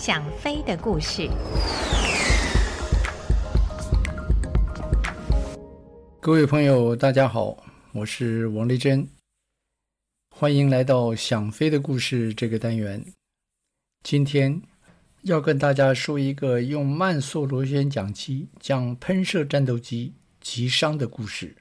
想飞的故事。各位朋友，大家好，我是王丽珍，欢迎来到《想飞的故事》这个单元。今天要跟大家说一个用慢速螺旋桨机将喷射战斗机击伤的故事。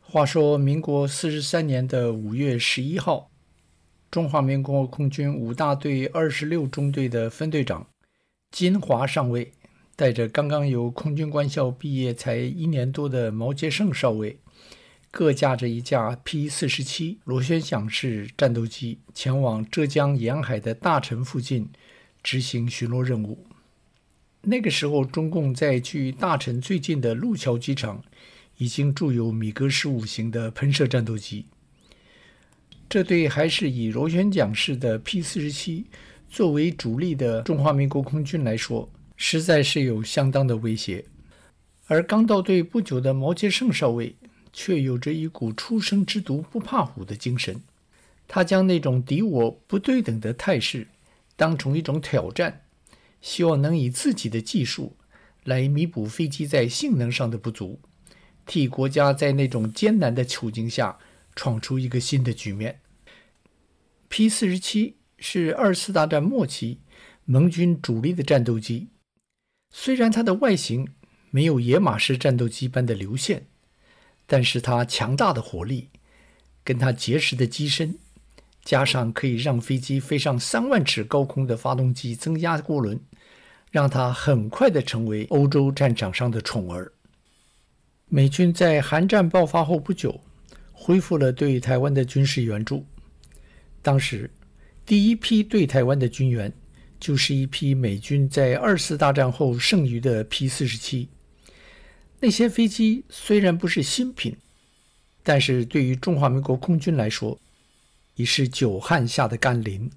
话说，民国四十三年的五月十一号。中华民国空军五大队二十六中队的分队长金华上尉，带着刚刚由空军官校毕业才一年多的毛杰胜少尉，各驾着一架 P 四十七螺旋桨式战斗机，前往浙江沿海的大陈附近执行巡逻任务。那个时候，中共在距大陈最近的路桥机场，已经驻有米格十五型的喷射战斗机。这对还是以螺旋桨式的 P-47 作为主力的中华民国空军来说，实在是有相当的威胁。而刚到队不久的毛杰胜少尉，却有着一股初生之犊不怕虎的精神。他将那种敌我不对等的态势当成一种挑战，希望能以自己的技术来弥补飞机在性能上的不足，替国家在那种艰难的处境下。闯出一个新的局面。P 四十七是二次大战末期盟军主力的战斗机，虽然它的外形没有野马式战斗机般的流线，但是它强大的火力，跟它结实的机身，加上可以让飞机飞上三万尺高空的发动机增压涡轮，让它很快的成为欧洲战场上的宠儿。美军在韩战爆发后不久。恢复了对台湾的军事援助。当时，第一批对台湾的军援，就是一批美军在二次大战后剩余的 P 四十七。那些飞机虽然不是新品，但是对于中华民国空军来说，已是久旱下的甘霖。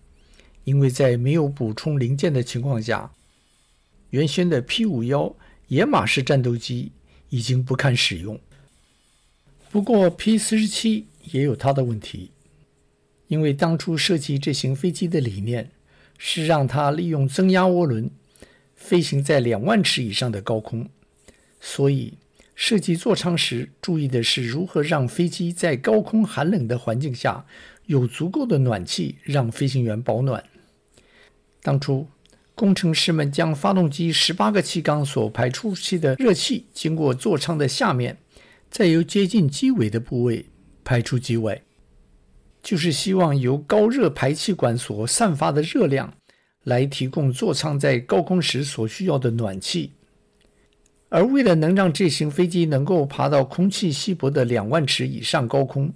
因为在没有补充零件的情况下，原先的 P 五幺野马式战斗机已经不堪使用。不过，P 四十七也有它的问题，因为当初设计这型飞机的理念是让它利用增压涡轮飞行在两万尺以上的高空，所以设计座舱时注意的是如何让飞机在高空寒冷的环境下有足够的暖气让飞行员保暖。当初工程师们将发动机十八个气缸所排出气的热气经过座舱的下面。再由接近机尾的部位排出机外，就是希望由高热排气管所散发的热量来提供座舱在高空时所需要的暖气。而为了能让这型飞机能够爬到空气稀薄的两万尺以上高空，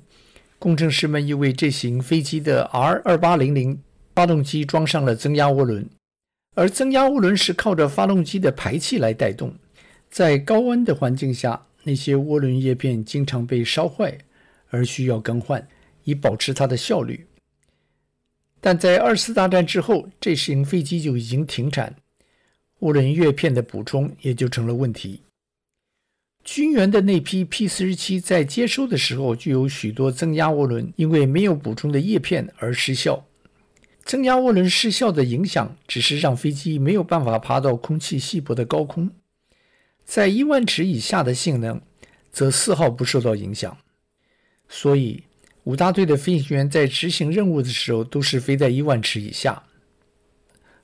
工程师们又为这型飞机的 R 二八零零发动机装上了增压涡轮，而增压涡轮是靠着发动机的排气来带动，在高温的环境下。那些涡轮叶片经常被烧坏，而需要更换，以保持它的效率。但在二次大战之后，这型飞机就已经停产，涡轮叶片的补充也就成了问题。军援的那批 P 四十七在接收的时候，就有许多增压涡轮因为没有补充的叶片而失效。增压涡轮失效的影响，只是让飞机没有办法爬到空气稀薄的高空。在一万尺以下的性能，则丝毫不受到影响。所以，五大队的飞行员在执行任务的时候，都是飞在一万尺以下。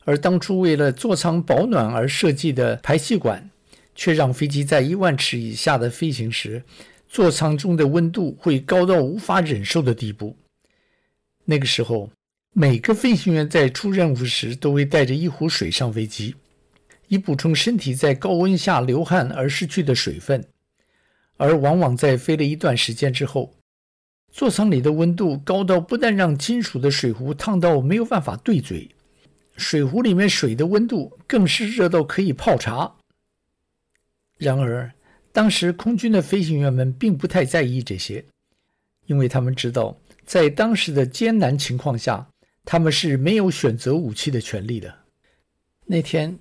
而当初为了座舱保暖而设计的排气管，却让飞机在一万尺以下的飞行时，座舱中的温度会高到无法忍受的地步。那个时候，每个飞行员在出任务时，都会带着一壶水上飞机。以补充身体在高温下流汗而失去的水分，而往往在飞了一段时间之后，座舱里的温度高到不但让金属的水壶烫到没有办法对嘴，水壶里面水的温度更是热到可以泡茶。然而，当时空军的飞行员们并不太在意这些，因为他们知道，在当时的艰难情况下，他们是没有选择武器的权利的。那天。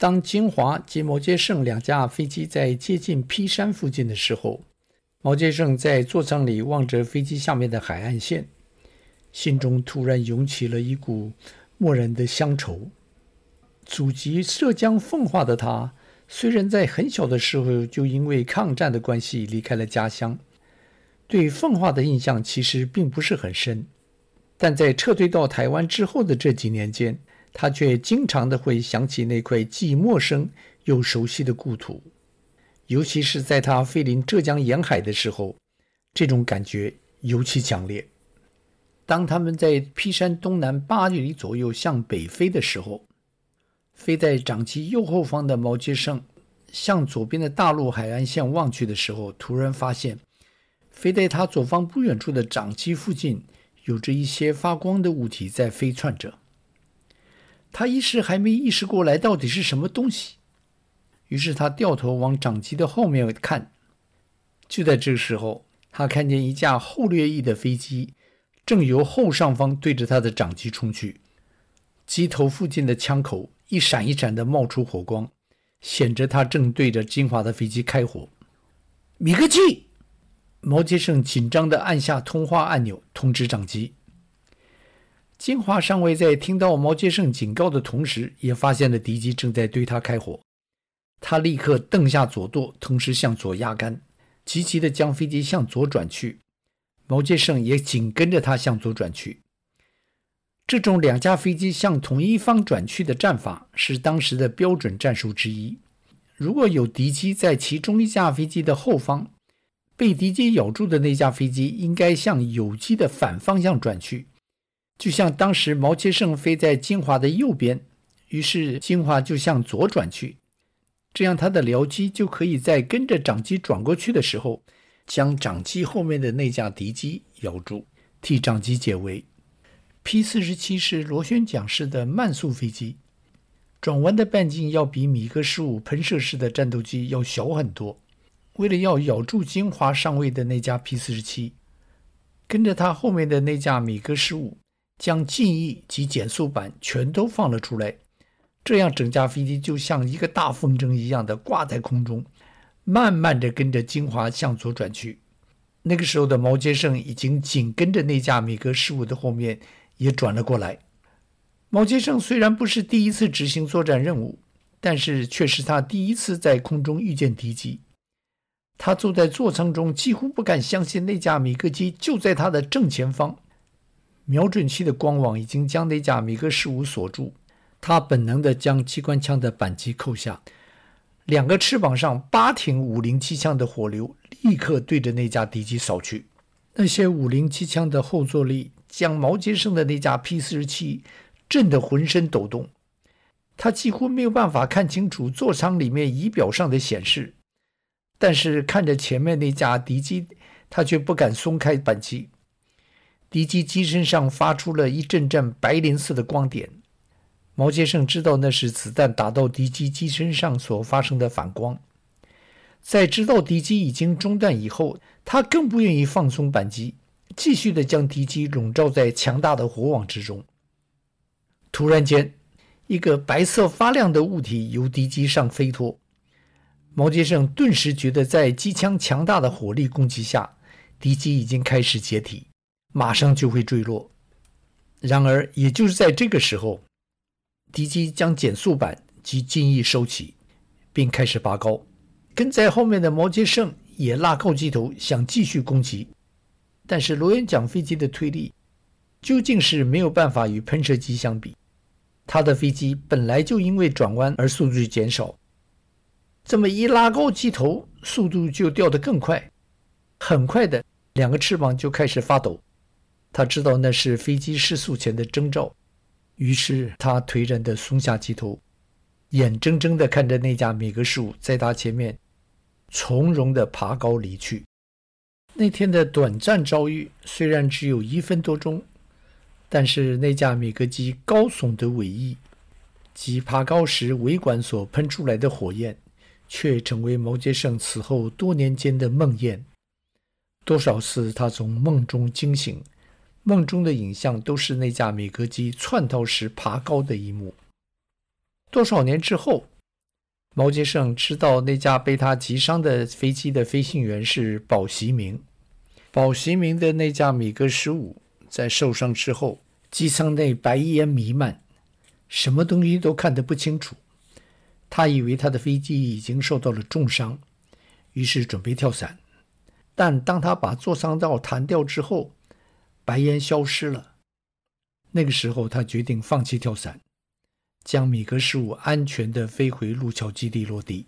当金华及毛杰胜两架飞机在接近 P 山附近的时候，毛杰胜在座舱里望着飞机下面的海岸线，心中突然涌起了一股漠然的乡愁。祖籍浙江奉化的他，虽然在很小的时候就因为抗战的关系离开了家乡，对奉化的印象其实并不是很深。但在撤退到台湾之后的这几年间，他却经常的会想起那块既陌生又熟悉的故土，尤其是在他飞临浙江沿海的时候，这种感觉尤其强烈。当他们在劈山东南八里左右向北飞的时候，飞在长机右后方的毛接胜向左边的大陆海岸线望去的时候，突然发现，飞在他左方不远处的长机附近有着一些发光的物体在飞窜着。他一时还没意识过来到底是什么东西，于是他掉头往掌机的后面看。就在这个时候，他看见一架后掠翼的飞机。正由后上方对着他的掌机冲去，机头附近的枪口一闪一闪地冒出火光，显着他正对着金华的飞机开火。米格机，毛杰胜紧张地按下通话按钮，通知掌机。金华上尉在听到毛杰胜警告的同时，也发现了敌机正在对他开火。他立刻蹬下左舵，同时向左压杆，急急地将飞机向左转去。毛杰胜也紧跟着他向左转去。这种两架飞机向同一方转去的战法是当时的标准战术之一。如果有敌机在其中一架飞机的后方，被敌机咬住的那架飞机应该向友机的反方向转去，就像当时毛接胜飞在金华的右边，于是金华就向左转去，这样他的僚机就可以在跟着长机转过去的时候。将长机后面的那架敌机咬住，替长机解围。P 四十七是螺旋桨式的慢速飞机，转弯的半径要比米格十五喷射式的战斗机要小很多。为了要咬住金华上尉的那架 P 四十七，跟着他后面的那架米格十五将襟翼及减速板全都放了出来，这样整架飞机就像一个大风筝一样的挂在空中。慢慢地跟着金华向左转去，那个时候的毛杰胜已经紧跟着那架米格十五的后面也转了过来。毛杰胜虽然不是第一次执行作战任务，但是却是他第一次在空中遇见敌机。他坐在座舱中，几乎不敢相信那架米格机就在他的正前方。瞄准器的光网已经将那架米格十五锁住，他本能地将机关枪的扳机扣下。两个翅膀上八挺五零机枪的火流立刻对着那架敌机扫去，那些五零机枪的后坐力将毛接胜的那架 P 四十七震得浑身抖动，他几乎没有办法看清楚座舱里面仪表上的显示，但是看着前面那架敌机，他却不敢松开扳机。敌机机身上发出了一阵阵白磷似的光点。毛接胜知道那是子弹打到敌机机身上所发生的反光，在知道敌机已经中弹以后，他更不愿意放松扳机，继续的将敌机笼罩在强大的火网之中。突然间，一个白色发亮的物体由敌机上飞脱，毛接胜顿时觉得在机枪强大的火力攻击下，敌机已经开始解体，马上就会坠落。然而，也就是在这个时候。敌机将减速板及襟翼收起，并开始拔高。跟在后面的毛杰胜也拉高机头，想继续攻击。但是螺旋桨飞机的推力究竟是没有办法与喷射机相比。他的飞机本来就因为转弯而速度减少，这么一拉高机头，速度就掉得更快。很快的，两个翅膀就开始发抖。他知道那是飞机失速前的征兆。于是他颓然地松下机头，眼睁睁地看着那架米格十五在他前面从容地爬高离去。那天的短暂遭遇虽然只有一分多钟，但是那架米格机高耸的尾翼及爬高时尾管所喷出来的火焰，却成为毛杰胜此后多年间的梦魇。多少次他从梦中惊醒。梦中的影像都是那架米格机窜逃时爬高的一幕。多少年之后，毛杰胜知道那架被他击伤的飞机的飞行员是保习明。保习明的那架米格十五在受伤之后，机舱内白烟弥漫，什么东西都看得不清楚。他以为他的飞机已经受到了重伤，于是准备跳伞。但当他把座舱罩弹掉之后，白烟消失了。那个时候，他决定放弃跳伞，将米格十五安全地飞回路桥基地落地。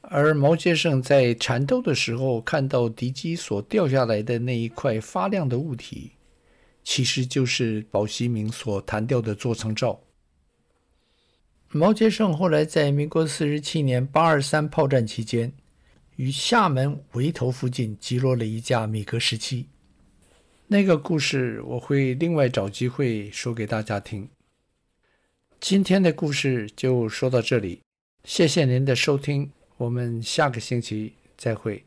而毛杰胜在缠斗的时候，看到敌机所掉下来的那一块发亮的物体，其实就是宝西明所弹掉的座舱罩。毛杰胜后来在民国四十七年八二三炮战期间，于厦门围头附近击落了一架米格十七。那个故事我会另外找机会说给大家听。今天的故事就说到这里，谢谢您的收听，我们下个星期再会。